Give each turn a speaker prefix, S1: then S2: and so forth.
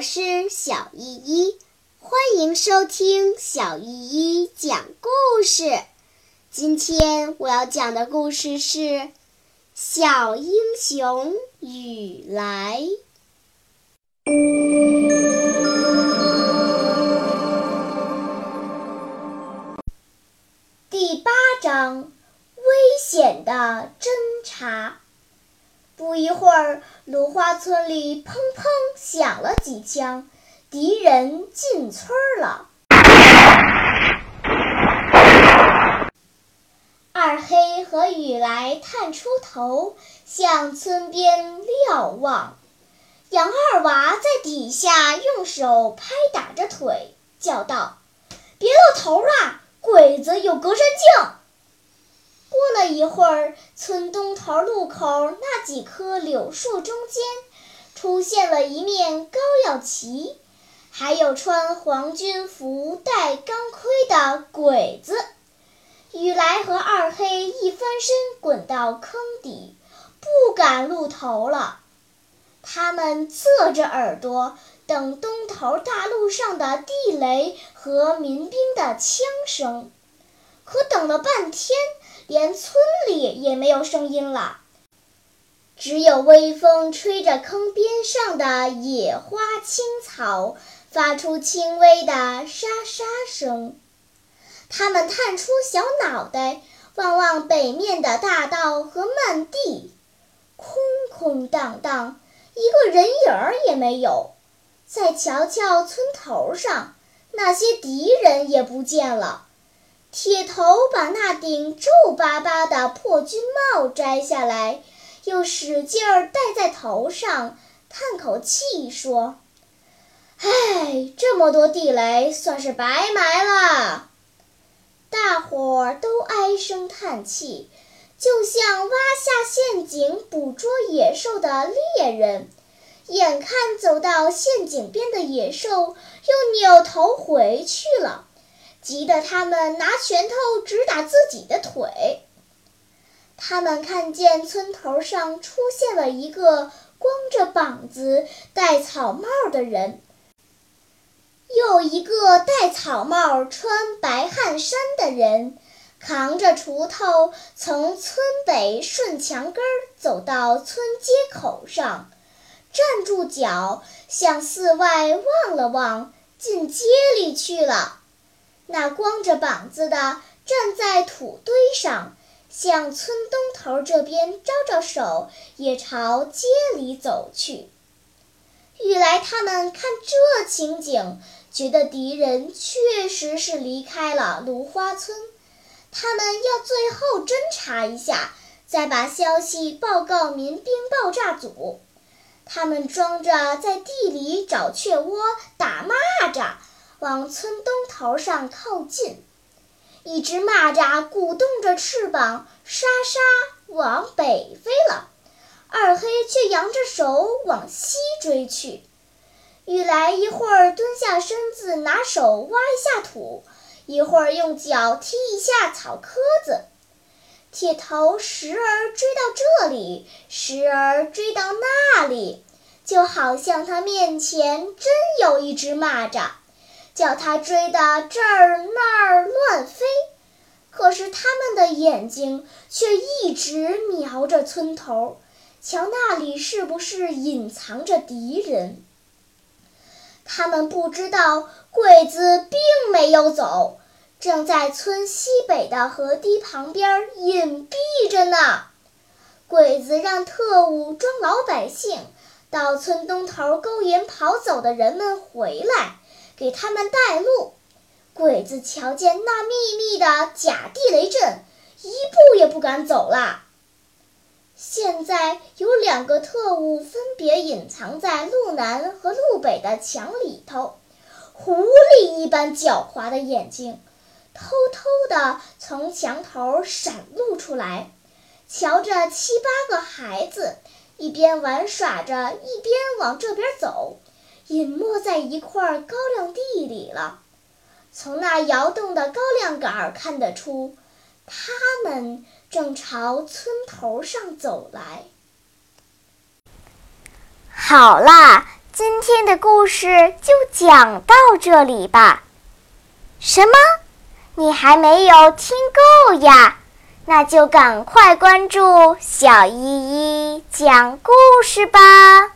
S1: 我是小依依，欢迎收听小依依讲故事。今天我要讲的故事是《小英雄雨来》第八章：危险的侦查。不一会儿，芦花村里砰砰响了几枪，敌人进村了。二黑和雨来探出头，向村边瞭望。杨二娃在底下用手拍打着腿，叫道：“别露头啊，鬼子有隔山镜！”过了一会儿，村东头路口那几棵柳树中间，出现了一面高耀旗，还有穿皇军服、戴钢盔的鬼子。雨来和二黑一翻身滚到坑底，不敢露头了。他们侧着耳朵等东头大路上的地雷和民兵的枪声，可等了半天。连村里也没有声音了，只有微风吹着坑边上的野花青草，发出轻微的沙沙声。他们探出小脑袋，望望北面的大道和漫地，空空荡荡，一个人影儿也没有。再瞧瞧村头上，那些敌人也不见了。铁头把那顶皱巴巴的破军帽摘下来，又使劲儿戴在头上，叹口气说：“唉，这么多地雷，算是白埋了。”大伙儿都唉声叹气，就像挖下陷阱捕捉野兽的猎人，眼看走到陷阱边的野兽又扭头回去了。急得他们拿拳头直打自己的腿。他们看见村头上出现了一个光着膀子、戴草帽的人，又一个戴草帽、穿白汗衫的人，扛着锄头从村北顺墙根儿走到村街口上，站住脚，向寺外望了望，进街里去了。那光着膀子的站在土堆上，向村东头这边招招手，也朝街里走去。雨来他们看这情景，觉得敌人确实是离开了芦花村，他们要最后侦查一下，再把消息报告民兵爆炸组。他们装着在地里找雀窝、打蚂蚱。往村东头上靠近，一只蚂蚱鼓动着翅膀，沙沙往北飞了。二黑却扬着手往西追去。雨来一会儿蹲下身子拿手挖一下土，一会儿用脚踢一下草棵子。铁头时而追到这里，时而追到那里，就好像他面前真有一只蚂蚱。叫他追的这儿那儿乱飞，可是他们的眼睛却一直瞄着村头，瞧那里是不是隐藏着敌人。他们不知道鬼子并没有走，正在村西北的河堤旁边隐蔽着呢。鬼子让特务装老百姓，到村东头勾引跑走的人们回来。给他们带路，鬼子瞧见那密密的假地雷阵，一步也不敢走了。现在有两个特务分别隐藏在路南和路北的墙里头，狐狸一般狡猾的眼睛，偷偷地从墙头闪露出来，瞧着七八个孩子一边玩耍着，一边往这边走。隐没在一块高粱地里了。从那摇动的高粱杆儿看得出，他们正朝村头上走来。
S2: 好啦，今天的故事就讲到这里吧。什么？你还没有听够呀？那就赶快关注小依依讲故事吧。